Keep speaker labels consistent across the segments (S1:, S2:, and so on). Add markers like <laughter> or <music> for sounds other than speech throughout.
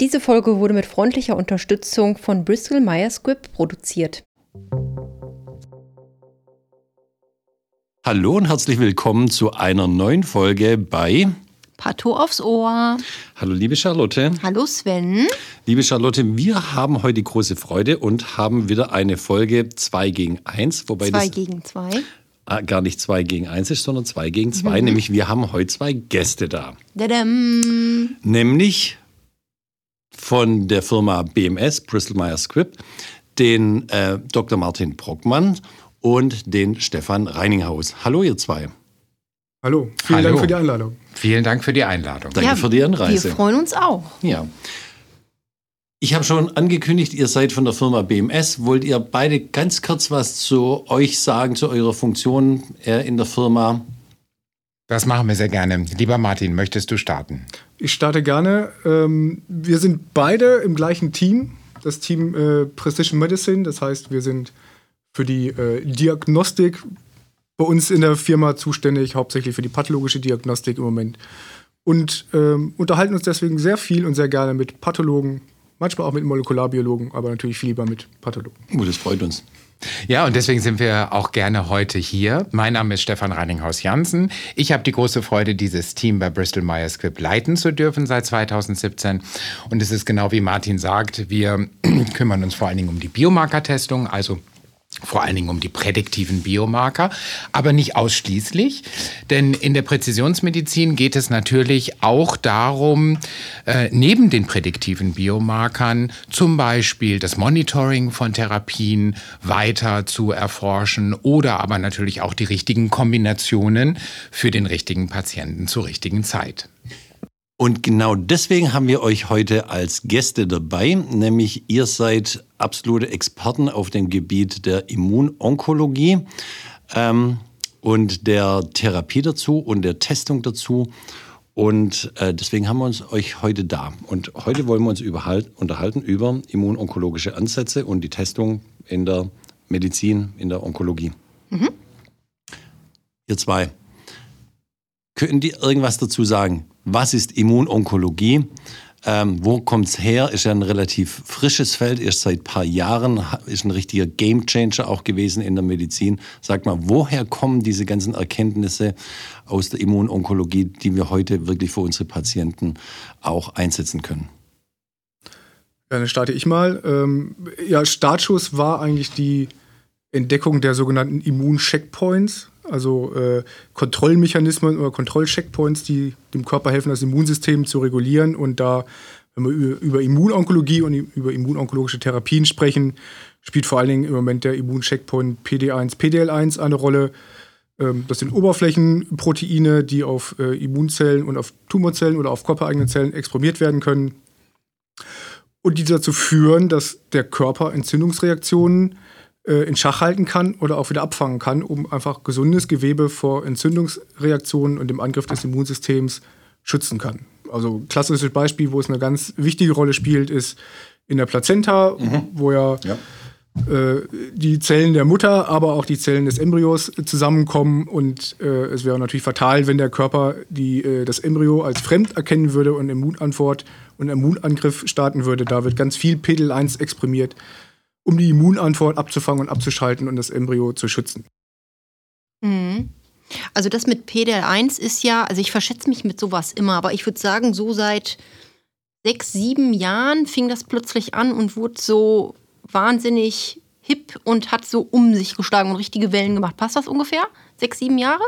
S1: Diese Folge wurde mit freundlicher Unterstützung von Bristol Myers Squibb produziert.
S2: Hallo und herzlich willkommen zu einer neuen Folge bei
S1: Pato aufs Ohr.
S2: Hallo liebe Charlotte.
S1: Hallo Sven.
S2: Liebe Charlotte, wir haben heute große Freude und haben wieder eine Folge 2 gegen 1.
S1: Wobei 2 gegen 2.
S2: Ah, gar nicht 2 gegen 1 ist, sondern 2 gegen 2. Mhm. Nämlich wir haben heute zwei Gäste da.
S1: Dadam.
S2: Nämlich von der Firma BMS, Bristol Myers Squibb, den äh, Dr. Martin Brockmann und den Stefan Reininghaus. Hallo, ihr zwei.
S3: Hallo, vielen Hallo. Dank für die Einladung.
S4: Vielen Dank für die Einladung.
S2: Danke ja, für die Anreise.
S1: Wir freuen uns auch.
S2: Ja. Ich habe schon angekündigt, ihr seid von der Firma BMS. Wollt ihr beide ganz kurz was zu euch sagen, zu eurer Funktion äh, in der Firma?
S4: Das machen wir sehr gerne. Lieber Martin, möchtest du starten?
S3: Ich starte gerne. Ähm, wir sind beide im gleichen Team, das Team äh, Precision Medicine. Das heißt, wir sind für die äh, Diagnostik bei uns in der Firma zuständig, hauptsächlich für die pathologische Diagnostik im Moment. Und ähm, unterhalten uns deswegen sehr viel und sehr gerne mit Pathologen, manchmal auch mit Molekularbiologen, aber natürlich viel lieber mit Pathologen.
S2: Oh, das freut uns.
S4: Ja, und deswegen sind wir auch gerne heute hier. Mein Name ist Stefan Reininghaus-Jansen. Ich habe die große Freude, dieses Team bei Bristol Myers Squibb leiten zu dürfen seit 2017. Und es ist genau wie Martin sagt, wir <clears throat> kümmern uns vor allen Dingen um die Biomarkertestung, also vor allen Dingen um die prädiktiven Biomarker, aber nicht ausschließlich, denn in der Präzisionsmedizin geht es natürlich auch darum, äh, neben den prädiktiven Biomarkern zum Beispiel das Monitoring von Therapien weiter zu erforschen oder aber natürlich auch die richtigen Kombinationen für den richtigen Patienten zur richtigen Zeit.
S2: Und genau deswegen haben wir euch heute als Gäste dabei, nämlich ihr seid absolute Experten auf dem Gebiet der Immunonkologie ähm, und der Therapie dazu und der Testung dazu. Und äh, deswegen haben wir uns euch heute da. Und heute wollen wir uns unterhalten über immunonkologische Ansätze und die Testung in der Medizin, in der Onkologie. Mhm. Ihr zwei, könnt ihr irgendwas dazu sagen? Was ist Immunonkologie? Ähm, wo kommt es her? Ist ja ein relativ frisches Feld, erst seit ein paar Jahren, ist ein richtiger Gamechanger auch gewesen in der Medizin. Sag mal, woher kommen diese ganzen Erkenntnisse aus der Immunonkologie, die wir heute wirklich für unsere Patienten auch einsetzen können?
S3: Ja, dann starte ich mal. Ähm, ja, Startschuss war eigentlich die Entdeckung der sogenannten Immuncheckpoints also äh, Kontrollmechanismen oder Kontrollcheckpoints, die dem Körper helfen, das Immunsystem zu regulieren. Und da, wenn wir über Immunonkologie und über immunonkologische Therapien sprechen, spielt vor allen Dingen im Moment der Immuncheckpoint PD1, PDL1 eine Rolle. Ähm, das sind Oberflächenproteine, die auf äh, Immunzellen und auf Tumorzellen oder auf körpereigenen Zellen exprimiert werden können. Und die dazu führen, dass der Körper Entzündungsreaktionen äh, in Schach halten kann oder auch wieder abfangen kann, um einfach gesundes Gewebe vor Entzündungsreaktionen und dem Angriff des Immunsystems schützen kann. Also klassisches Beispiel, wo es eine ganz wichtige Rolle spielt, ist in der Plazenta, mhm. wo ja, ja. Äh, die Zellen der Mutter, aber auch die Zellen des Embryos zusammenkommen und äh, es wäre natürlich fatal, wenn der Körper die, äh, das Embryo als fremd erkennen würde und Immunantwort und Immunangriff starten würde. Da wird ganz viel PDL1 exprimiert um die Immunantwort abzufangen und abzuschalten und das Embryo zu schützen.
S1: Mhm. Also das mit PDL1 ist ja, also ich verschätze mich mit sowas immer, aber ich würde sagen, so seit sechs, sieben Jahren fing das plötzlich an und wurde so wahnsinnig hip und hat so um sich geschlagen und richtige Wellen gemacht. Passt das ungefähr? Sechs, sieben Jahre?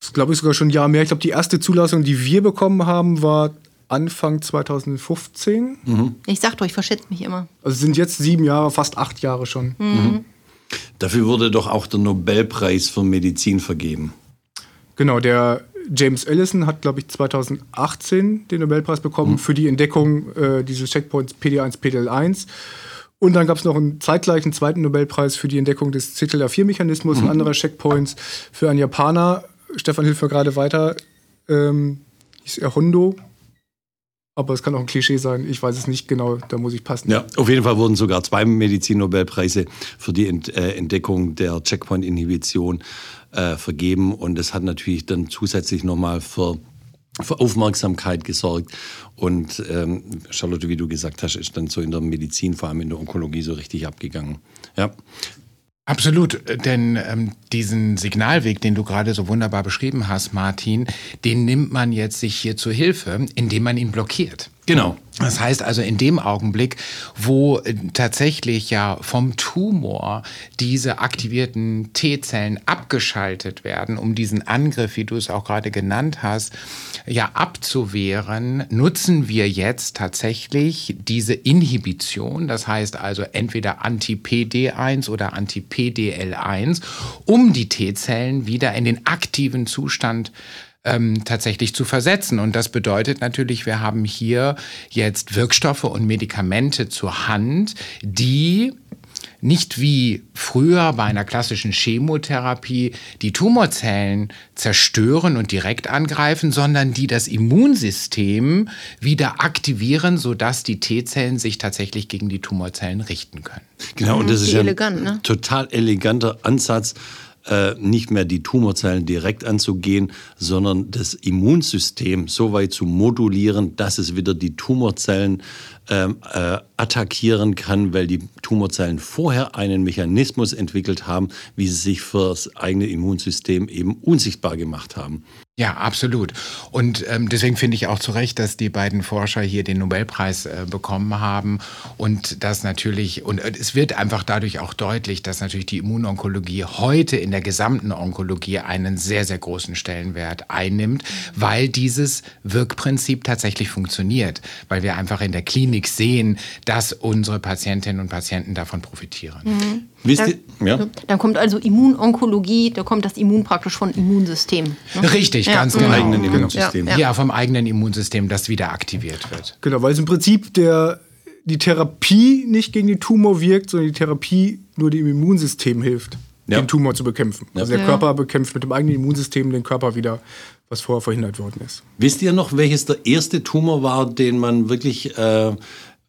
S3: Das glaube ich sogar schon ein Jahr mehr. Ich glaube, die erste Zulassung, die wir bekommen haben, war Anfang 2015.
S1: Mhm. Ich sag doch, ich verschätze mich immer.
S3: Also sind jetzt sieben Jahre, fast acht Jahre schon. Mhm. mhm.
S2: Dafür wurde doch auch der Nobelpreis für Medizin vergeben.
S3: Genau, der James Ellison hat, glaube ich, 2018 den Nobelpreis bekommen mhm. für die Entdeckung äh, dieses Checkpoints PD1, PDL1. Und dann gab es noch einen zeitgleichen zweiten Nobelpreis für die Entdeckung des CTLA4-Mechanismus mhm. und anderer Checkpoints für einen Japaner. Stefan hilft mir gerade weiter. Ähm, hieß er Hondo, aber es kann auch ein Klischee sein. Ich weiß es nicht genau. Da muss ich passen.
S2: Ja, auf jeden Fall wurden sogar zwei Medizin-Nobelpreise für die äh, Entdeckung der Checkpoint-Inhibition äh, vergeben. Und das hat natürlich dann zusätzlich nochmal für für Aufmerksamkeit gesorgt. Und ähm, Charlotte, wie du gesagt hast, ist dann so in der Medizin, vor allem in der Onkologie, so richtig abgegangen. Ja.
S4: Absolut, denn ähm, diesen Signalweg, den du gerade so wunderbar beschrieben hast, Martin, den nimmt man jetzt sich hier zur Hilfe, indem man ihn blockiert.
S2: Genau.
S4: Das heißt also in dem Augenblick, wo äh, tatsächlich ja vom Tumor diese aktivierten T-Zellen abgeschaltet werden, um diesen Angriff, wie du es auch gerade genannt hast, ja abzuwehren, nutzen wir jetzt tatsächlich diese Inhibition, das heißt also entweder Anti-PD1 oder Anti-PDL1, um die T-Zellen wieder in den aktiven Zustand ähm, tatsächlich zu versetzen. Und das bedeutet natürlich, wir haben hier jetzt Wirkstoffe und Medikamente zur Hand, die nicht wie früher bei einer klassischen Chemotherapie die Tumorzellen zerstören und direkt angreifen, sondern die das Immunsystem wieder aktivieren, sodass die T-Zellen sich tatsächlich gegen die Tumorzellen richten können.
S2: Genau, und das ist ja ein ne? total eleganter Ansatz äh, nicht mehr die Tumorzellen direkt anzugehen, sondern das Immunsystem so weit zu modulieren, dass es wieder die Tumorzellen ähm, äh, attackieren kann, weil die Tumorzellen vorher einen Mechanismus entwickelt haben, wie sie sich für das eigene Immunsystem eben unsichtbar gemacht haben.
S4: Ja, absolut. Und ähm, deswegen finde ich auch zu Recht, dass die beiden Forscher hier den Nobelpreis äh, bekommen haben. Und das natürlich, und äh, es wird einfach dadurch auch deutlich, dass natürlich die Immunonkologie heute in der gesamten Onkologie einen sehr, sehr großen Stellenwert einnimmt, weil dieses Wirkprinzip tatsächlich funktioniert, weil wir einfach in der Klinik sehen, dass unsere Patientinnen und Patienten davon profitieren. Mhm.
S1: Wisst ihr? Ja. Dann kommt also Immunonkologie, da kommt das Immun praktisch von Immunsystem.
S4: Ne? Richtig, ja. ganz genau. Eigenen Immunsystem. Ja, ja, vom eigenen Immunsystem, das wieder aktiviert wird.
S3: Genau, weil es im Prinzip der, die Therapie nicht gegen den Tumor wirkt, sondern die Therapie nur dem Immunsystem hilft, ja. den Tumor zu bekämpfen. Also der Körper bekämpft mit dem eigenen Immunsystem den Körper wieder, was vorher verhindert worden ist.
S2: Wisst ihr noch, welches der erste Tumor war, den man wirklich äh,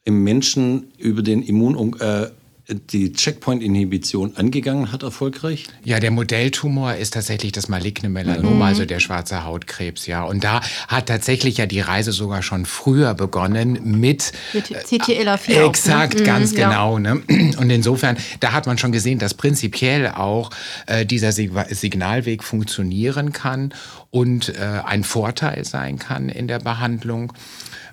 S2: im Menschen über den Immun... Äh, die Checkpoint-Inhibition angegangen hat, erfolgreich?
S4: Ja, der Modelltumor ist tatsächlich das maligne Melanom, mhm. also der schwarze Hautkrebs, ja. Und da hat tatsächlich ja die Reise sogar schon früher begonnen mit,
S1: mit CTLA4.
S4: Äh, exakt, auch, ne? ganz mhm, genau. Ja. Ne? <clears throat> Und insofern, da hat man schon gesehen, dass prinzipiell auch äh, dieser Signalweg funktionieren kann und äh, ein Vorteil sein kann in der Behandlung.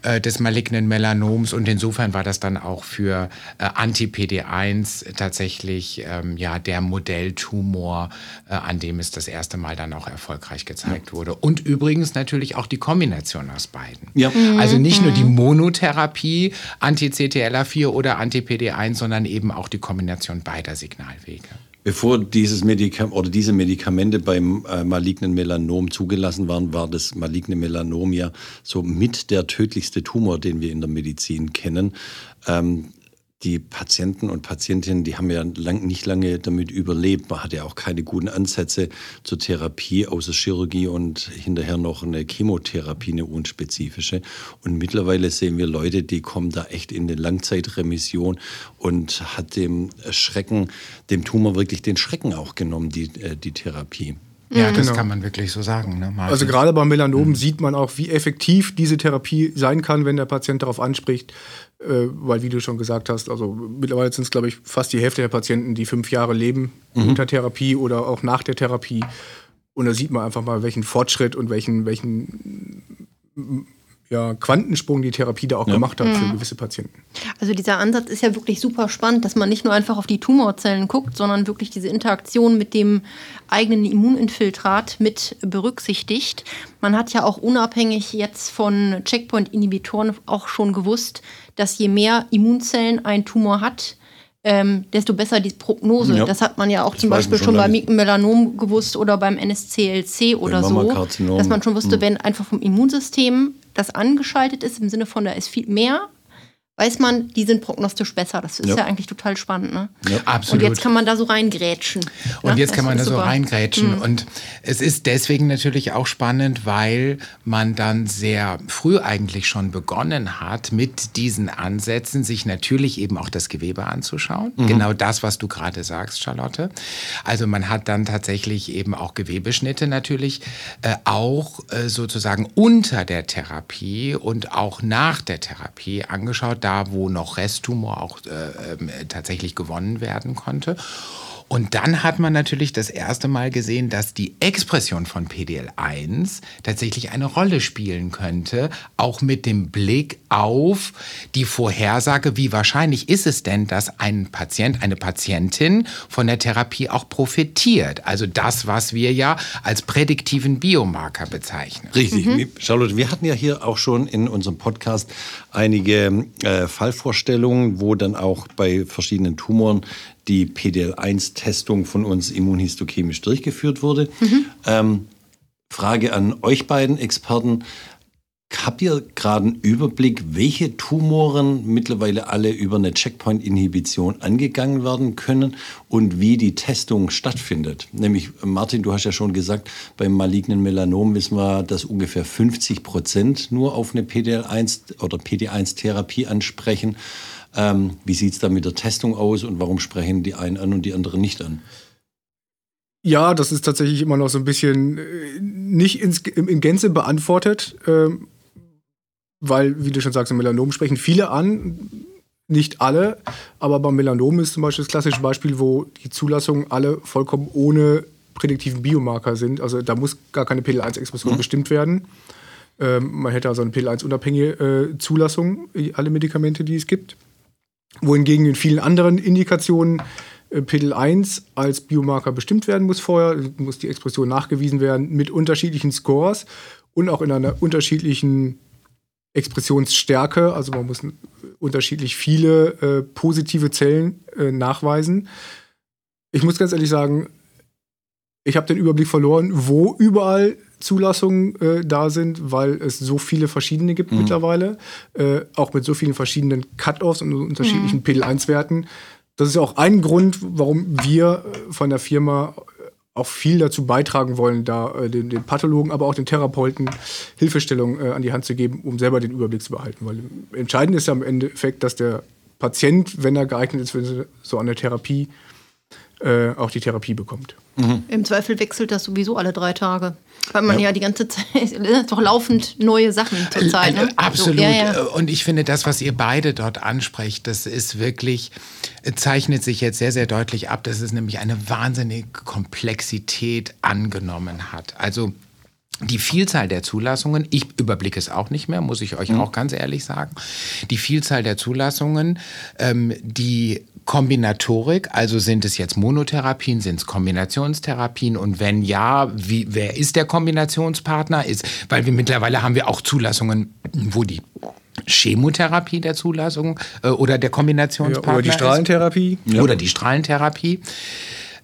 S4: Äh, des malignen Melanoms und insofern war das dann auch für äh, Anti-PD1 tatsächlich ähm, ja, der Modelltumor, äh, an dem es das erste Mal dann auch erfolgreich gezeigt ja. wurde. Und übrigens natürlich auch die Kombination aus beiden. Ja. Mhm. Also nicht nur die mhm. Monotherapie Anti-CTLA4 oder Anti-PD1, sondern eben auch die Kombination beider Signalwege.
S2: Bevor dieses Medikament oder diese Medikamente beim äh, malignen Melanom zugelassen waren, war das maligne Melanom ja so mit der tödlichste Tumor, den wir in der Medizin kennen. Ähm, die Patienten und Patientinnen, die haben ja lang, nicht lange damit überlebt. Man hatte ja auch keine guten Ansätze zur Therapie, außer Chirurgie und hinterher noch eine Chemotherapie, eine unspezifische. Und mittlerweile sehen wir Leute, die kommen da echt in eine Langzeitremission und hat dem Schrecken, dem Tumor wirklich den Schrecken auch genommen, die, äh, die Therapie.
S4: Ja, das genau. kann man wirklich so sagen. Ne,
S3: also gerade beim Melanom mhm. sieht man auch, wie effektiv diese Therapie sein kann, wenn der Patient darauf anspricht. Äh, weil, wie du schon gesagt hast, also mittlerweile sind es, glaube ich, fast die Hälfte der Patienten, die fünf Jahre leben mhm. unter Therapie oder auch nach der Therapie. Und da sieht man einfach mal, welchen Fortschritt und welchen, welchen ja, Quantensprung die Therapie da auch ja. gemacht hat mhm. für gewisse Patienten.
S1: Also dieser Ansatz ist ja wirklich super spannend, dass man nicht nur einfach auf die Tumorzellen guckt, sondern wirklich diese Interaktion mit dem eigenen Immuninfiltrat mit berücksichtigt. Man hat ja auch unabhängig jetzt von Checkpoint-Inhibitoren auch schon gewusst, dass je mehr Immunzellen ein Tumor hat, ähm, desto besser die Prognose. Ja. Das hat man ja auch das zum Beispiel schon, beim Melanom gewusst oder beim NSCLC oder so, dass man schon wusste, mhm. wenn einfach vom Immunsystem das angeschaltet ist, im Sinne von, da ist viel mehr weiß man, die sind prognostisch besser. Das ist ja, ja eigentlich total spannend. Ne?
S4: Ja, absolut.
S1: Und jetzt kann man da so reingrätschen.
S4: Und ne? jetzt kann man da so reingrätschen. Mhm. Und es ist deswegen natürlich auch spannend, weil man dann sehr früh eigentlich schon begonnen hat, mit diesen Ansätzen sich natürlich eben auch das Gewebe anzuschauen. Mhm. Genau das, was du gerade sagst, Charlotte. Also man hat dann tatsächlich eben auch Gewebeschnitte natürlich äh, auch äh, sozusagen unter der Therapie und auch nach der Therapie angeschaut da, wo noch Resttumor auch äh, äh, tatsächlich gewonnen werden konnte. Und dann hat man natürlich das erste Mal gesehen, dass die Expression von PDL1 tatsächlich eine Rolle spielen könnte, auch mit dem Blick auf die Vorhersage, wie wahrscheinlich ist es denn, dass ein Patient, eine Patientin von der Therapie auch profitiert. Also das, was wir ja als prädiktiven Biomarker bezeichnen.
S2: Richtig. Mhm. Charlotte, wir hatten ja hier auch schon in unserem Podcast einige äh, Fallvorstellungen, wo dann auch bei verschiedenen Tumoren die PDL1-Testung von uns immunhistochemisch durchgeführt wurde. Mhm. Ähm, Frage an euch beiden Experten. Habt ihr gerade einen Überblick, welche Tumoren mittlerweile alle über eine Checkpoint-Inhibition angegangen werden können und wie die Testung stattfindet? Nämlich, Martin, du hast ja schon gesagt, beim malignen Melanom wissen wir, dass ungefähr 50 Prozent nur auf eine PDL1 oder PD1-Therapie ansprechen. Ähm, wie sieht es da mit der Testung aus und warum sprechen die einen an und die anderen nicht an?
S3: Ja, das ist tatsächlich immer noch so ein bisschen äh, nicht ins, in Gänze beantwortet, ähm, weil, wie du schon sagst, im Melanom sprechen viele an, nicht alle, aber beim Melanom ist zum Beispiel das klassische Beispiel, wo die Zulassungen alle vollkommen ohne prädiktiven Biomarker sind. Also da muss gar keine PDL1-Expression mhm. bestimmt werden. Ähm, man hätte also eine PDL1-unabhängige äh, Zulassung, alle Medikamente, die es gibt wohingegen in vielen anderen Indikationen äh, PDL1 als Biomarker bestimmt werden muss vorher, muss die Expression nachgewiesen werden mit unterschiedlichen Scores und auch in einer unterschiedlichen Expressionsstärke. Also man muss unterschiedlich viele äh, positive Zellen äh, nachweisen. Ich muss ganz ehrlich sagen, ich habe den Überblick verloren, wo überall Zulassungen äh, da sind, weil es so viele verschiedene gibt mhm. mittlerweile, äh, auch mit so vielen verschiedenen Cut-offs und unterschiedlichen mhm. PDL1-Werten. Das ist ja auch ein Grund, warum wir äh, von der Firma auch viel dazu beitragen wollen, da äh, den, den, Pathologen, aber auch den Therapeuten Hilfestellung äh, an die Hand zu geben, um selber den Überblick zu behalten. Weil entscheidend ist ja im Endeffekt, dass der Patient, wenn er geeignet ist für so eine Therapie, äh, auch die Therapie bekommt.
S1: Mhm. Im Zweifel wechselt das sowieso alle drei Tage. Weil man ja, ja die ganze Zeit, <laughs> doch laufend neue Sachen zur Zeit. Ne?
S4: Absolut. So, ja, ja. Und ich finde, das, was ihr beide dort ansprecht, das ist wirklich, zeichnet sich jetzt sehr, sehr deutlich ab, dass es nämlich eine wahnsinnige Komplexität angenommen hat. Also die Vielzahl der Zulassungen, ich überblicke es auch nicht mehr, muss ich euch mhm. auch ganz ehrlich sagen. Die Vielzahl der Zulassungen, ähm, die Kombinatorik, also sind es jetzt Monotherapien, sind es Kombinationstherapien und wenn ja, wie, wer ist der Kombinationspartner? Ist, weil wir mittlerweile haben wir auch Zulassungen, wo die Chemotherapie der Zulassung äh, oder der Kombinationspartner ja,
S3: oder die Strahlentherapie
S4: ist, oder die Strahlentherapie.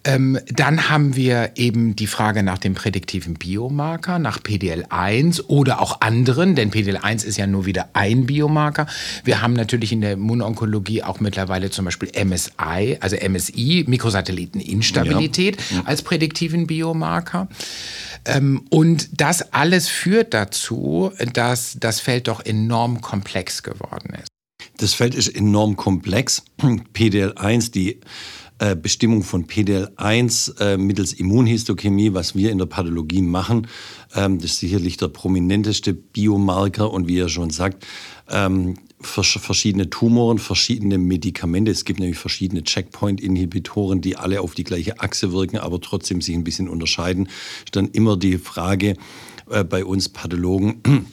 S4: Ähm, dann haben wir eben die Frage nach dem prädiktiven Biomarker, nach PDL1 oder auch anderen, denn PDL1 ist ja nur wieder ein Biomarker. Wir haben natürlich in der Immunonkologie auch mittlerweile zum Beispiel MSI, also MSI, Mikrosatelliteninstabilität, ja. als prädiktiven Biomarker. Ähm, und das alles führt dazu, dass das Feld doch enorm komplex geworden ist.
S2: Das Feld ist enorm komplex. <clears throat> PDL1, die äh, Bestimmung von PDL1 äh, mittels Immunhistochemie, was wir in der Pathologie machen. Ähm, das ist sicherlich der prominenteste Biomarker und wie er schon sagt, ähm, verschiedene Tumoren, verschiedene Medikamente. Es gibt nämlich verschiedene Checkpoint-Inhibitoren, die alle auf die gleiche Achse wirken, aber trotzdem sich ein bisschen unterscheiden. Ist dann immer die Frage äh, bei uns Pathologen,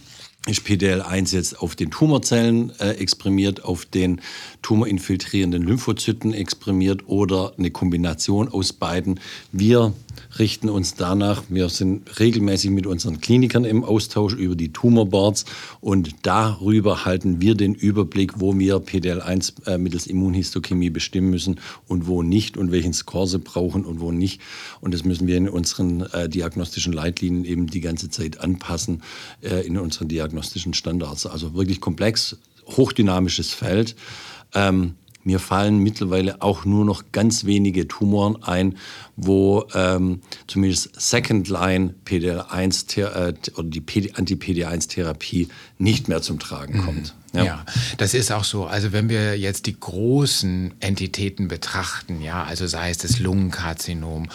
S2: ist PDL1 jetzt auf den Tumorzellen äh, exprimiert, auf den tumorinfiltrierenden Lymphozyten exprimiert oder eine Kombination aus beiden. Wir richten uns danach, wir sind regelmäßig mit unseren Klinikern im Austausch über die Tumorboards und darüber halten wir den Überblick, wo wir PDL1 äh, mittels Immunhistochemie bestimmen müssen und wo nicht und welchen Score sie brauchen und wo nicht. Und das müssen wir in unseren äh, diagnostischen Leitlinien eben die ganze Zeit anpassen, äh, in unseren diagnostischen Standards. Also wirklich komplex hochdynamisches Feld. Ähm, mir fallen mittlerweile auch nur noch ganz wenige Tumoren ein, wo ähm, zumindest Second-Line PDL1 äh, oder die Anti-PD1-Therapie nicht mehr zum Tragen kommt.
S4: Ja. ja. das ist auch so. Also wenn wir jetzt die großen Entitäten betrachten, ja, also sei es das Lungenkarzinom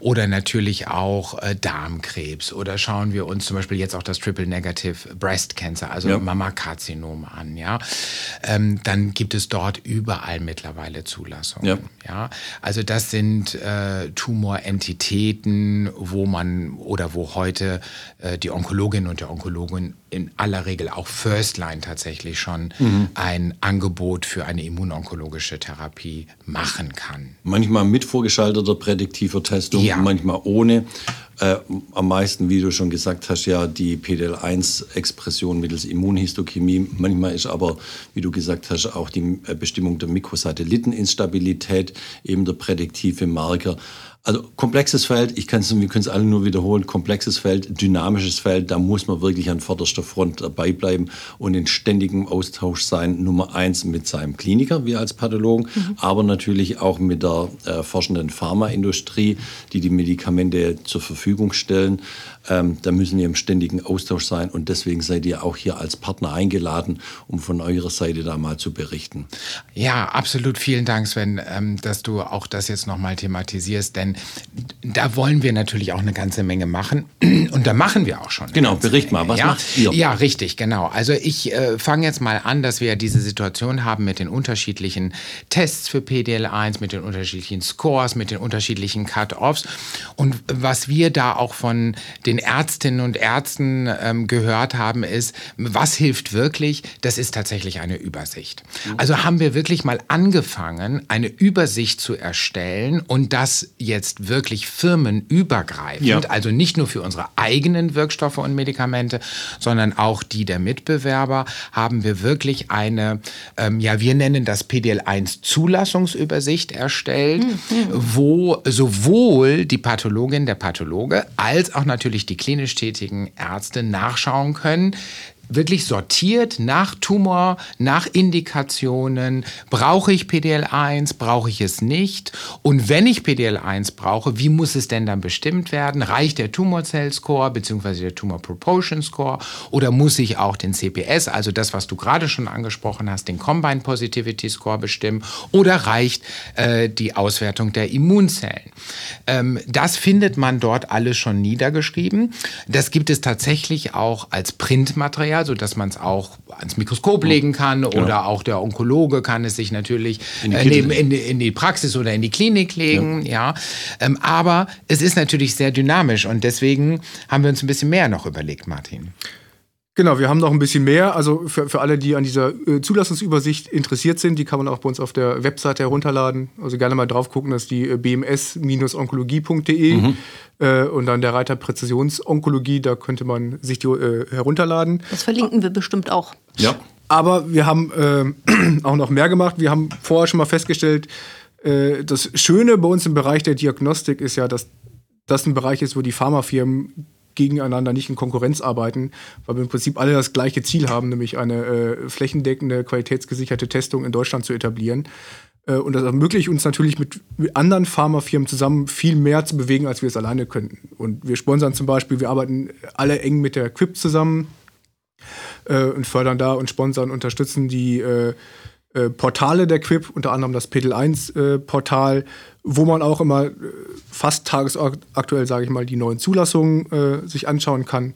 S4: oder natürlich auch äh, Darmkrebs oder schauen wir uns zum Beispiel jetzt auch das Triple Negative Breast Cancer, also ja. Mammakarzinom an, ja, ähm, dann gibt es dort überall mittlerweile Zulassungen. Ja. ja? Also das sind äh, Tumorentitäten, wo man oder wo heute äh, die Onkologin und der Onkologin in aller Regel auch First Line tatsächlich schon mhm. ein Angebot für eine immunonkologische Therapie machen kann.
S2: Manchmal mit vorgeschalteter prädiktiver Testung, ja. manchmal ohne. Äh, am meisten, wie du schon gesagt hast, ja die PDL1-Expression mittels Immunhistochemie. Manchmal ist aber, wie du gesagt hast, auch die äh, Bestimmung der Mikrosatelliteninstabilität eben der prädiktive Marker. Also komplexes Feld, ich kann's, wir können es alle nur wiederholen, komplexes Feld, dynamisches Feld, da muss man wirklich an vorderster Front dabei bleiben und in ständigem Austausch sein, Nummer eins mit seinem Kliniker, wir als Pathologen, mhm. aber natürlich auch mit der äh, forschenden Pharmaindustrie, die die Medikamente zur Verfügung stellen. Ähm, da müssen wir im ständigen Austausch sein und deswegen seid ihr auch hier als Partner eingeladen, um von eurer Seite da mal zu berichten.
S4: Ja, absolut. Vielen Dank, Sven, ähm, dass du auch das jetzt nochmal thematisierst, denn da wollen wir natürlich auch eine ganze Menge machen <clears throat> und da machen wir auch schon.
S2: Genau, bericht Menge. mal, was
S4: ja?
S2: macht ihr?
S4: Ja, richtig, genau. Also ich äh, fange jetzt mal an, dass wir diese Situation haben mit den unterschiedlichen Tests für PDL1, mit den unterschiedlichen Scores, mit den unterschiedlichen Cut-Offs und was wir da auch von den Ärztinnen und Ärzten ähm, gehört haben, ist, was hilft wirklich? Das ist tatsächlich eine Übersicht. Also haben wir wirklich mal angefangen, eine Übersicht zu erstellen und das jetzt wirklich firmenübergreifend, ja. also nicht nur für unsere eigenen Wirkstoffe und Medikamente, sondern auch die der Mitbewerber, haben wir wirklich eine, ähm, ja, wir nennen das PDL1 Zulassungsübersicht erstellt, mhm. wo sowohl die Pathologin, der Pathologe, als auch natürlich die klinisch tätigen Ärzte nachschauen können, wirklich sortiert nach Tumor, nach Indikationen. Brauche ich PDL1? Brauche ich es nicht? Und wenn ich PDL1 brauche, wie muss es denn dann bestimmt werden? Reicht der Tumor Cell Score bzw. der Tumor Proportion Score? Oder muss ich auch den CPS, also das, was du gerade schon angesprochen hast, den Combined Positivity Score bestimmen? Oder reicht äh, die Auswertung der Immunzellen? Ähm, das findet man dort alles schon niedergeschrieben. Das gibt es tatsächlich auch als Printmaterial Sodass man es auch ans Mikroskop legen kann oder auch der Onkologe kann es sich natürlich in die, äh, neben, in, in die Praxis oder in die Klinik legen. Ja. ja. Ähm, aber es ist natürlich sehr dynamisch und deswegen haben wir uns ein bisschen mehr noch überlegt, Martin.
S3: Genau, wir haben noch ein bisschen mehr. Also für, für alle, die an dieser äh, Zulassungsübersicht interessiert sind, die kann man auch bei uns auf der Webseite herunterladen. Also gerne mal drauf gucken, das ist die äh, bms-onkologie.de mhm. äh, und dann der Reiter Präzisionsonkologie, da könnte man sich die äh, herunterladen.
S1: Das verlinken wir bestimmt auch.
S3: Ja. Aber wir haben äh, <clears throat> auch noch mehr gemacht. Wir haben vorher schon mal festgestellt, äh, das Schöne bei uns im Bereich der Diagnostik ist ja, dass das ein Bereich ist, wo die Pharmafirmen gegeneinander nicht in Konkurrenz arbeiten, weil wir im Prinzip alle das gleiche Ziel haben, nämlich eine äh, flächendeckende, qualitätsgesicherte Testung in Deutschland zu etablieren. Äh, und das ermöglicht uns natürlich mit, mit anderen Pharmafirmen zusammen viel mehr zu bewegen, als wir es alleine könnten. Und wir sponsern zum Beispiel, wir arbeiten alle eng mit der Quip zusammen äh, und fördern da und sponsern, unterstützen die äh, Portale der Quip, unter anderem das PEDL 1 äh, Portal, wo man auch immer äh, fast tagesaktuell, sage ich mal, die neuen Zulassungen äh, sich anschauen kann.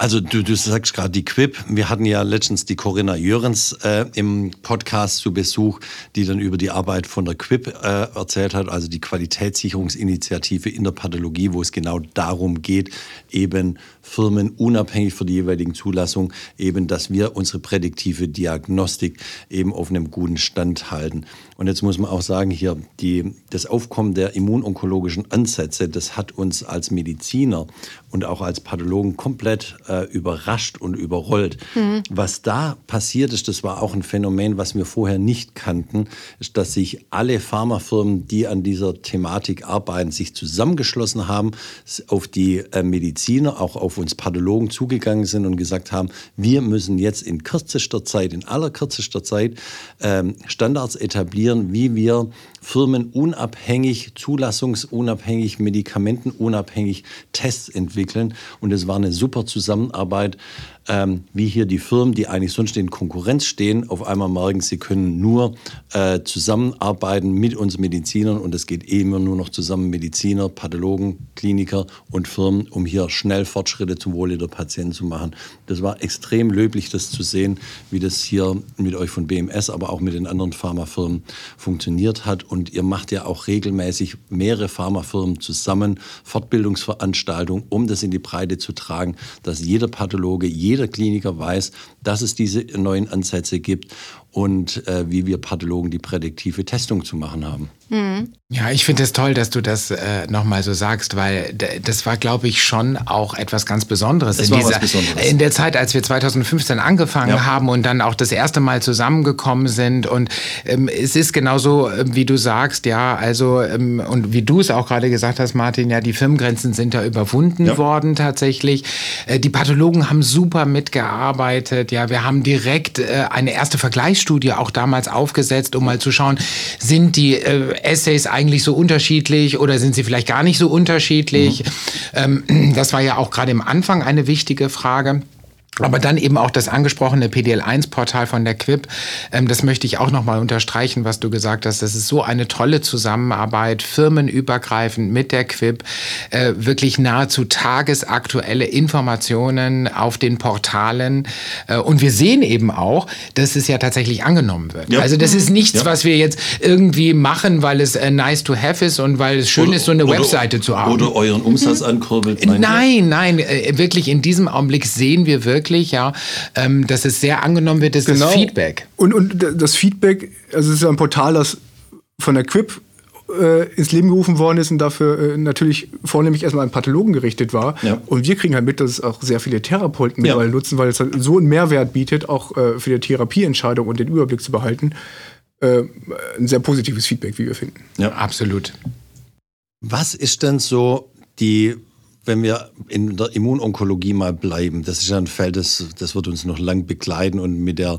S2: Also du, du sagst gerade die Quip. Wir hatten ja letztens die Corinna Jörens äh, im Podcast zu Besuch, die dann über die Arbeit von der Quip äh, erzählt hat, also die Qualitätssicherungsinitiative in der Pathologie, wo es genau darum geht, eben Firmen unabhängig von der jeweiligen Zulassung, eben, dass wir unsere prädiktive Diagnostik eben auf einem guten Stand halten. Und jetzt muss man auch sagen, hier die, das Aufkommen der immunonkologischen Ansätze, das hat uns als Mediziner und auch als Pathologen komplett äh, überrascht und überrollt. Mhm. Was da passiert ist, das war auch ein Phänomen, was wir vorher nicht kannten, ist, dass sich alle Pharmafirmen, die an dieser Thematik arbeiten, sich zusammengeschlossen haben, auf die äh, Mediziner, auch auf uns Pathologen zugegangen sind und gesagt haben, wir müssen jetzt in kürzester Zeit, in aller kürzester Zeit ähm, Standards etablieren, wie wir Firmen unabhängig, zulassungsunabhängig, medikamentenunabhängig Tests entwickeln. Und es war eine super Zusammenarbeit ähm, wie hier die Firmen, die eigentlich sonst in Konkurrenz stehen, auf einmal merken, sie können nur äh, zusammenarbeiten mit uns Medizinern und es geht eh immer nur noch zusammen Mediziner, Pathologen, Kliniker und Firmen, um hier schnell Fortschritte zum Wohle der Patienten zu machen. Das war extrem löblich, das zu sehen, wie das hier mit euch von BMS, aber auch mit den anderen Pharmafirmen funktioniert hat. Und ihr macht ja auch regelmäßig mehrere Pharmafirmen zusammen, Fortbildungsveranstaltungen, um das in die Breite zu tragen, dass jeder Pathologe, jeder Kliniker weiß, dass es diese neuen Ansätze gibt und äh, wie wir Pathologen die prädiktive Testung zu machen haben.
S4: Mhm. Ja, ich finde es toll, dass du das äh, nochmal so sagst, weil das war, glaube ich, schon auch etwas ganz Besonderes.
S2: Das
S4: in,
S2: dieser, Besonderes.
S4: in der Zeit, als wir 2015 angefangen ja. haben und dann auch das erste Mal zusammengekommen sind. Und ähm, es ist genauso, äh, wie du sagst, ja, also, ähm, und wie du es auch gerade gesagt hast, Martin, ja, die Firmengrenzen sind da überwunden ja. worden tatsächlich. Äh, die Pathologen haben super mitgearbeitet. Ja, wir haben direkt äh, eine erste Vergleichsstudie auch damals aufgesetzt, um mal zu schauen, sind die äh, Essays eigentlich so unterschiedlich oder sind sie vielleicht gar nicht so unterschiedlich? Mhm. Ähm, <clears throat> das war ja auch gerade im Anfang eine wichtige Frage. Aber dann eben auch das angesprochene PDL1-Portal von der Quip. Ähm, das möchte ich auch nochmal unterstreichen, was du gesagt hast. Das ist so eine tolle Zusammenarbeit, firmenübergreifend mit der Quip. Äh, wirklich nahezu tagesaktuelle Informationen auf den Portalen. Äh, und wir sehen eben auch, dass es ja tatsächlich angenommen wird. Ja. Also das ist nichts, ja. was wir jetzt irgendwie machen, weil es äh, nice to have ist und weil es schön oder, ist, so eine oder, Webseite zu haben.
S2: Oder euren Umsatz ankurbelt.
S4: Nein, nein, wirklich in diesem Augenblick sehen wir wirklich, wirklich, ja, ähm, dass es sehr angenommen wird, ist genau. das Feedback.
S3: Und, und das Feedback, also es ist ein Portal, das von der Quip äh, ins Leben gerufen worden ist und dafür äh, natürlich vornehmlich erstmal an Pathologen gerichtet war. Ja. Und wir kriegen halt mit, dass es auch sehr viele Therapeuten mittlerweile ja. nutzen, weil es halt so einen Mehrwert bietet, auch äh, für die Therapieentscheidung und den Überblick zu behalten. Äh, ein sehr positives Feedback, wie wir finden.
S4: Ja, absolut.
S2: Was ist denn so die wenn wir in der Immunonkologie mal bleiben, das ist ja ein Feld, das, das wird uns noch lang begleiten und mit der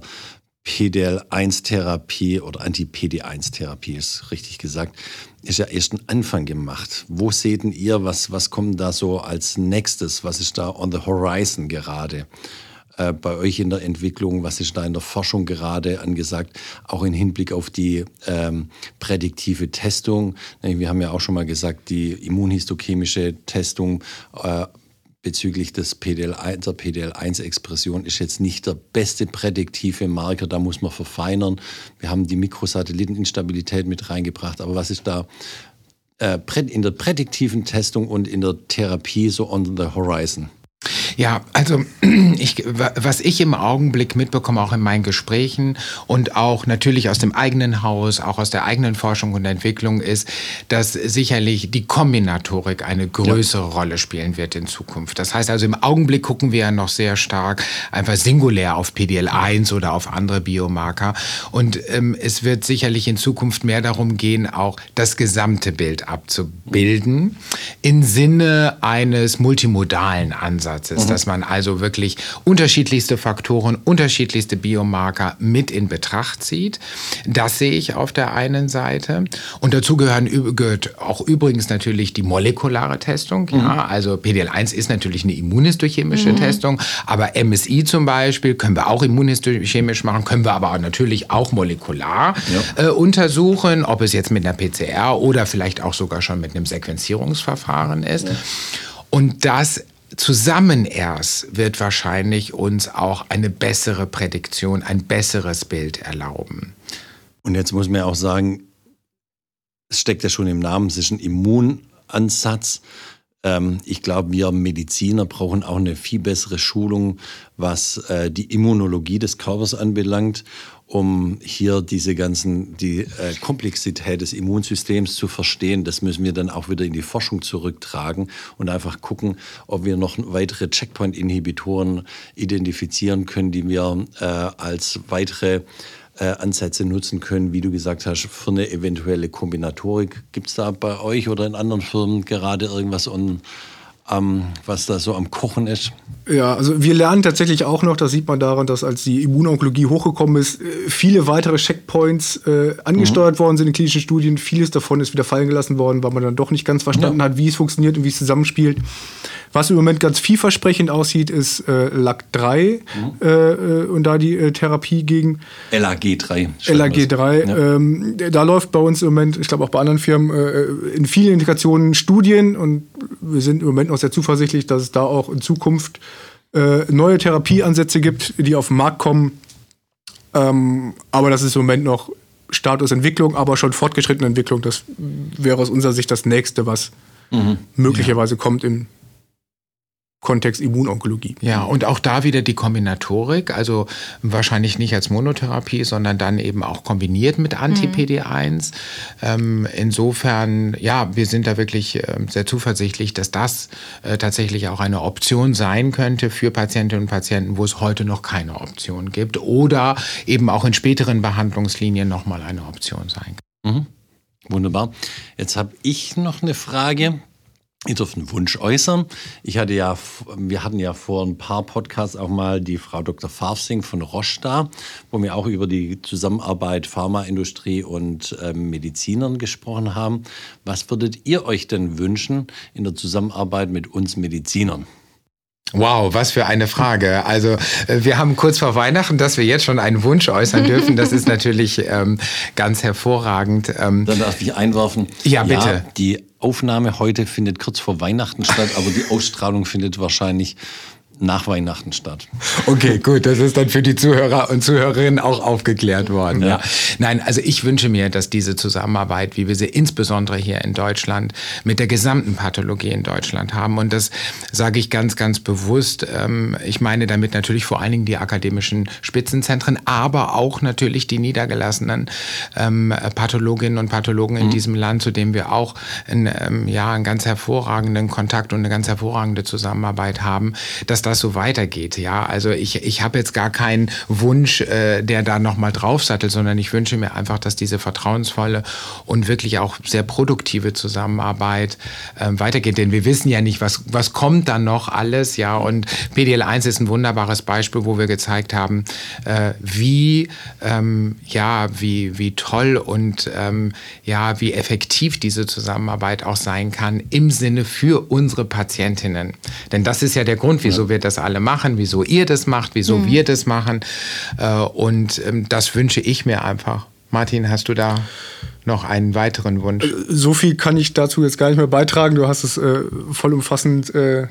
S2: PDL1-Therapie oder Anti-PD1-Therapie ist richtig gesagt, ist ja erst ein Anfang gemacht. Wo seht ihr, was, was kommt da so als nächstes? Was ist da on the horizon gerade? Äh, bei euch in der Entwicklung? Was ist da in der Forschung gerade angesagt? Auch im Hinblick auf die ähm, prädiktive Testung. Wir haben ja auch schon mal gesagt, die immunhistochemische Testung äh, bezüglich des PDL1, der PDL1-Expression ist jetzt nicht der beste prädiktive Marker, da muss man verfeinern. Wir haben die Mikrosatelliteninstabilität mit reingebracht, aber was ist da äh, in der prädiktiven Testung und in der Therapie so on the horizon?
S4: Ja, also <clears throat> ich, was ich im Augenblick mitbekomme, auch in meinen Gesprächen und auch natürlich aus dem eigenen Haus, auch aus der eigenen Forschung und Entwicklung, ist, dass sicherlich die Kombinatorik eine größere ja. Rolle spielen wird in Zukunft. Das heißt also, im Augenblick gucken wir ja noch sehr stark einfach singulär auf PDL1 oder auf andere Biomarker. Und ähm, es wird sicherlich in Zukunft mehr darum gehen, auch das gesamte Bild abzubilden, im Sinne eines multimodalen Ansatzes. Mhm dass man also wirklich unterschiedlichste Faktoren, unterschiedlichste Biomarker mit in Betracht zieht. Das sehe ich auf der einen Seite. Und dazu gehören, gehört auch übrigens natürlich die molekulare Testung. Mhm. Ja, also PDL1 ist natürlich eine immunistochemische mhm. Testung, aber MSI zum Beispiel können wir auch immunistochemisch machen, können wir aber natürlich auch molekular ja. äh, untersuchen, ob es jetzt mit einer PCR oder vielleicht auch sogar schon mit einem Sequenzierungsverfahren ist. Ja. Und das zusammen erst wird wahrscheinlich uns auch eine bessere Prädiktion, ein besseres Bild erlauben.
S2: Und jetzt muss man auch sagen, es steckt ja schon im Namen, es ist ein Immunansatz. Ähm, ich glaube, wir Mediziner brauchen auch eine viel bessere Schulung, was äh, die Immunologie des Körpers anbelangt, um hier diese ganzen, die äh, Komplexität des Immunsystems zu verstehen. Das müssen wir dann auch wieder in die Forschung zurücktragen und einfach gucken, ob wir noch weitere Checkpoint-Inhibitoren identifizieren können, die wir äh, als weitere äh, Ansätze nutzen können, wie du gesagt hast, für eine eventuelle Kombinatorik. Gibt es da bei euch oder in anderen Firmen gerade irgendwas, um, um, was da so am Kochen ist?
S3: Ja, also wir lernen tatsächlich auch noch, das sieht man daran, dass als die Immunonkologie hochgekommen ist, äh, viele weitere Checkpoints äh, angesteuert mhm. worden sind in klinischen Studien. Vieles davon ist wieder fallen gelassen worden, weil man dann doch nicht ganz verstanden ja. hat, wie es funktioniert und wie es zusammenspielt. Was im Moment ganz vielversprechend aussieht, ist äh, LAG3 mhm. äh, äh und da die äh, Therapie gegen
S2: LAG3.
S3: LAG3. Ja. Ähm, da läuft bei uns im Moment, ich glaube auch bei anderen Firmen, äh, in vielen Indikationen Studien und wir sind im Moment noch sehr zuversichtlich, dass es da auch in Zukunft äh, neue Therapieansätze gibt, die auf den Markt kommen. Ähm, aber das ist im Moment noch Statusentwicklung, aber schon fortgeschrittene Entwicklung. Das wäre aus unserer Sicht das nächste, was mhm. möglicherweise ja. kommt in Kontext Immunonkologie.
S4: Ja, und auch da wieder die Kombinatorik, also wahrscheinlich nicht als Monotherapie, sondern dann eben auch kombiniert mit Anti-PD1. Mhm. Ähm, insofern, ja, wir sind da wirklich äh, sehr zuversichtlich, dass das äh, tatsächlich auch eine Option sein könnte für Patientinnen und Patienten, wo es heute noch keine Option gibt oder eben auch in späteren Behandlungslinien nochmal eine Option sein kann.
S2: Mhm. Wunderbar. Jetzt habe ich noch eine Frage. Ihr dürft einen Wunsch äußern. Ich hatte ja, wir hatten ja vor ein paar Podcasts auch mal die Frau Dr. Farfsing von Roche da, wo wir auch über die Zusammenarbeit Pharmaindustrie und äh, Medizinern gesprochen haben. Was würdet ihr euch denn wünschen in der Zusammenarbeit mit uns Medizinern?
S4: Wow, was für eine Frage. Also äh, wir haben kurz vor Weihnachten, dass wir jetzt schon einen Wunsch äußern dürfen. Das ist <laughs> natürlich ähm, ganz hervorragend.
S2: Ähm, Dann darf ich einwerfen.
S4: Ja, bitte.
S2: Ja, die Aufnahme heute findet kurz vor Weihnachten statt, aber die Ausstrahlung findet wahrscheinlich nach Weihnachten statt.
S4: Okay, gut, das ist dann für die Zuhörer und Zuhörerinnen auch aufgeklärt worden. Ja. ja. Nein, also ich wünsche mir, dass diese Zusammenarbeit, wie wir sie insbesondere hier in Deutschland mit der gesamten Pathologie in Deutschland haben, und das sage ich ganz, ganz bewusst. Ähm, ich meine damit natürlich vor allen Dingen die akademischen Spitzenzentren, aber auch natürlich die niedergelassenen ähm, Pathologinnen und Pathologen in mhm. diesem Land, zu denen wir auch einen, ähm, ja, einen ganz hervorragenden Kontakt und eine ganz hervorragende Zusammenarbeit haben, dass das so weitergeht. Ja, also ich, ich habe jetzt gar keinen Wunsch, äh, der da nochmal draufsattelt, sondern ich wünsche mir einfach, dass diese vertrauensvolle und wirklich auch sehr produktive Zusammenarbeit äh, weitergeht. Denn wir wissen ja nicht, was, was kommt dann noch alles. Ja, und PDL1 ist ein wunderbares Beispiel, wo wir gezeigt haben, äh, wie, ähm, ja, wie, wie toll und ähm, ja, wie effektiv diese Zusammenarbeit auch sein kann im Sinne für unsere Patientinnen. Denn das ist ja der Grund, wieso wir wir das alle machen, wieso ihr das macht, wieso mhm. wir das machen. Äh, und ähm, das wünsche ich mir einfach. Martin, hast du da noch einen weiteren Wunsch? Äh,
S3: so viel kann ich dazu jetzt gar nicht mehr beitragen. Du hast es äh, vollumfassend äh,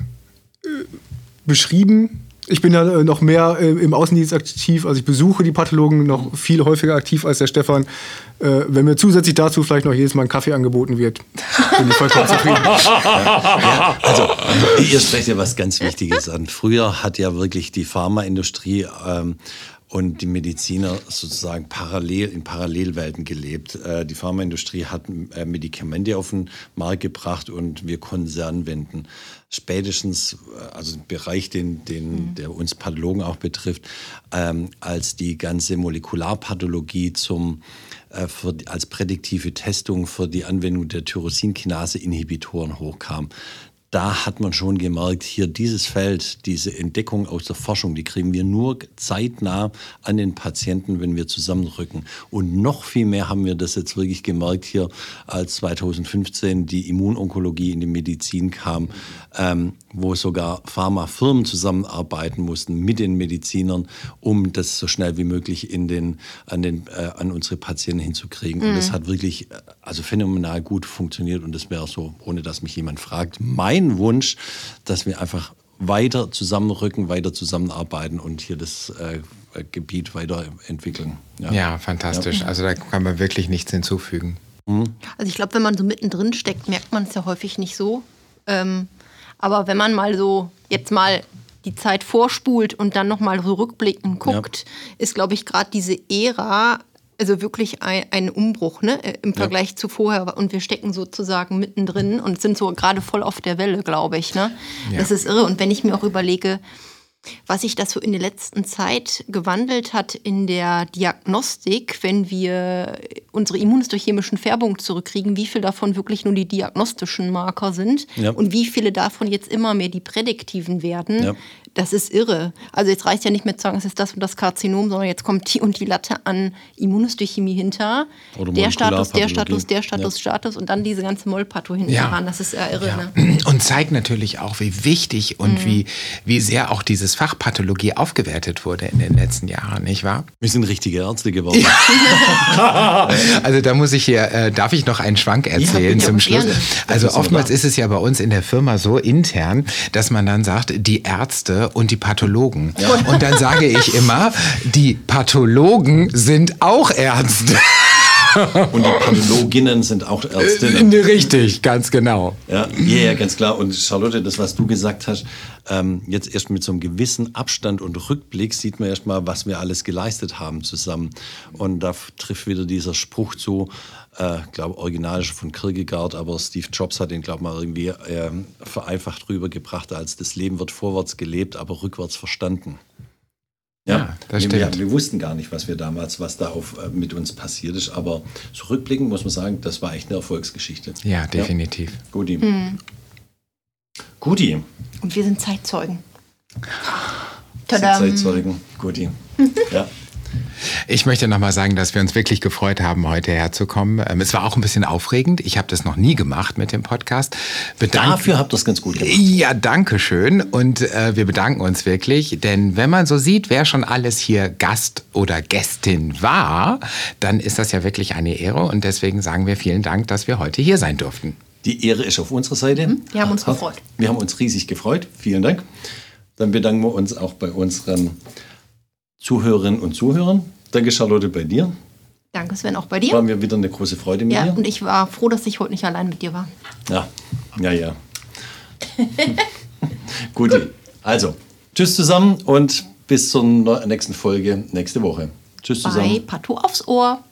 S3: beschrieben. Ich bin ja noch mehr äh, im Außendienst aktiv, also ich besuche die Pathologen noch viel häufiger aktiv als der Stefan. Äh, wenn mir zusätzlich dazu vielleicht noch jedes Mal ein Kaffee angeboten wird, bin ich vollkommen <laughs> zufrieden.
S2: Ja, also, ihr sprecht ja was ganz Wichtiges an. Früher hat ja wirklich die Pharmaindustrie ähm, und die Mediziner sozusagen parallel in Parallelwelten gelebt. Äh, die Pharmaindustrie hat äh, Medikamente auf den Markt gebracht und wir konnten sie anwenden. Spätestens, äh, also im Bereich, den, den, mhm. der uns Pathologen auch betrifft, ähm, als die ganze Molekularpathologie zum für, als prädiktive Testung für die Anwendung der Tyrosinkinase-Inhibitoren hochkam da hat man schon gemerkt, hier dieses Feld, diese Entdeckung aus der Forschung, die kriegen wir nur zeitnah an den Patienten, wenn wir zusammenrücken. Und noch viel mehr haben wir das jetzt wirklich gemerkt hier, als 2015 die Immunonkologie in die Medizin kam, ähm, wo sogar Pharmafirmen zusammenarbeiten mussten mit den Medizinern, um das so schnell wie möglich in den, an, den, äh, an unsere Patienten hinzukriegen. Mhm. Und das hat wirklich äh, also phänomenal gut funktioniert und das wäre so, ohne dass mich jemand fragt, mein Wunsch, dass wir einfach weiter zusammenrücken, weiter zusammenarbeiten und hier das äh, Gebiet weiterentwickeln.
S4: Ja, ja fantastisch. Ja. Also da kann man wirklich nichts hinzufügen.
S1: Mhm. Also ich glaube, wenn man so mittendrin steckt, merkt man es ja häufig nicht so. Ähm, Aber wenn man mal so jetzt mal die Zeit vorspult und dann nochmal so rückblickend guckt, ist, glaube ich, gerade diese Ära, also wirklich ein, ein Umbruch ne? äh, im Vergleich zu vorher. Und wir stecken sozusagen mittendrin und sind so gerade voll auf der Welle, glaube ich. Ne? Das ist irre. Und wenn ich mir auch überlege, was sich das so in der letzten Zeit gewandelt hat in der Diagnostik, wenn wir unsere immunhistochemischen Färbungen zurückkriegen, wie viel davon wirklich nur die diagnostischen Marker sind
S2: Ja.
S1: und wie viele davon jetzt immer mehr die prädiktiven werden.
S2: Ja.
S1: Das ist irre. Also jetzt reicht ja nicht mehr zu sagen, es ist das und das Karzinom, sondern jetzt kommt die und die Latte an Immunhistochemie hinter.
S2: Oder
S1: Der Status, der. Status, der Status,
S2: Ja.
S1: Status und dann diese ganze Mollpatho hinten
S4: Ja.
S1: dran. Das ist ja irre.
S4: Ja.
S1: Ne?
S4: Und zeigt natürlich auch, wie wichtig und wie, wie sehr auch dieses Fach Pathologie aufgewertet wurde in den letzten Jahren, nicht wahr?
S2: Wir sind richtige Ärzte geworden. <laughs> <laughs>
S4: Also da muss ich hier, äh, darf ich noch einen Schwank erzählen
S1: bitte.
S4: zum
S1: Ja,
S4: Schluss?
S1: gerne.
S4: Also
S2: ist
S4: oftmals
S2: wunderbar.
S4: ist es ja bei uns in der Firma so intern, dass man dann sagt, die Ärzte und die Pathologen. Und dann sage ich immer, die Pathologen sind auch Ärzte. <laughs>
S2: Und die Pathologinnen sind auch Ärztinnen.
S4: Richtig, ganz genau.
S2: Ja, ja, ja, ganz klar. Und Charlotte, das, was du gesagt hast, ähm, jetzt erst mit so einem gewissen Abstand und Rückblick sieht man erst mal, was wir alles geleistet haben zusammen. Und da trifft wieder dieser Spruch zu, äh, glaube original ist von Kierkegaard, aber Steve Jobs hat den, glaube mal irgendwie ähm, vereinfacht rübergebracht, als das Leben wird vorwärts gelebt, aber rückwärts verstanden.
S4: Ja, das
S2: wir,
S4: stimmt.
S2: Wir, wir wussten gar nicht, was wir damals, was da auf, äh, mit uns passiert ist, aber so rückblickend muss man sagen, das war echt eine Erfolgsgeschichte.
S4: Ja, definitiv.
S2: Guti.
S1: Hm.
S2: Guti.
S1: Und wir sind Zeitzeugen.
S2: Sind
S1: Tadam.
S2: Zeitzeugen. Guti. <laughs> Ja.
S4: Ich möchte nochmal sagen, dass wir uns wirklich gefreut haben, heute herzukommen. Ähm, Es war auch ein bisschen aufregend. Ich habe das noch nie gemacht mit dem Podcast. Bedank
S2: Dafür habt ihr es ganz gut gemacht.
S4: Ja, danke schön. Und äh, wir bedanken uns wirklich, denn wenn man so sieht, wer schon alles hier Gast oder Gästin war, dann ist das ja wirklich eine Ehre. Und deswegen sagen wir vielen Dank, dass wir heute hier sein durften.
S2: Die Ehre ist auf unserer Seite.
S1: Wir haben uns gefreut.
S2: Wir haben uns riesig gefreut. Vielen Dank. Dann bedanken wir uns auch bei unseren Zuhörerinnen und Zuhörern. Danke, Charlotte, bei dir.
S1: Danke, Sven, auch bei dir.
S2: War mir wieder eine große Freude mit
S1: Ja,
S2: dir.
S1: und ich war froh, dass ich heute nicht allein mit dir war.
S2: Ja, ja, ja. <laughs> Gut, also, tschüss zusammen und bis zur nächsten Folge nächste Woche. Tschüss
S1: Bei
S2: zusammen.
S1: Pato aufs Ohr.